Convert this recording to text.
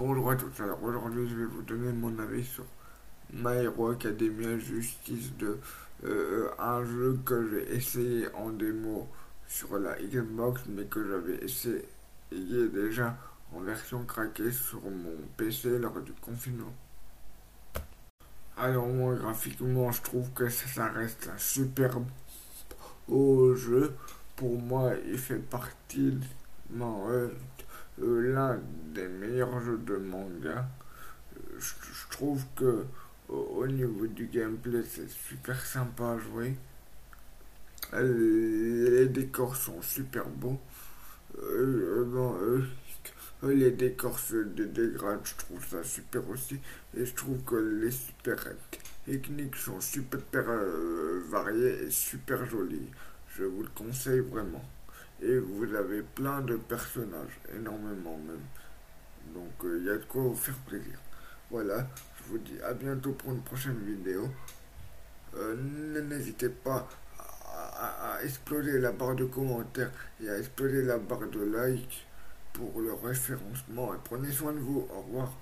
Bonjour à tous, alors aujourd'hui je vais vous donner mon avis sur My Hero Academia Justice de euh, un jeu que j'ai essayé en démo sur la Xbox mais que j'avais essayé déjà en version craquée sur mon PC lors du confinement. Alors moi graphiquement je trouve que ça reste un super beau jeu. Pour moi il fait partie euh, euh, l'un des meilleurs jeux de manga. Euh, je, trouve que au, niveau du gameplay, c'est super sympa à jouer. Les décors sont super beaux. les décors se dégradent, je trouve ça super aussi. Et je trouve que les super techniques sont super variées et super jolies. Je vous le conseille vraiment. Et vous avez plein de personnages, énormément même. Donc il euh, y a de quoi vous faire plaisir. Voilà, je vous dis à bientôt pour une prochaine vidéo. Euh, n'hésitez pas à, exploser la barre de commentaires et à exploser la barre de like pour le référencement. Et prenez soin de vous. Au revoir.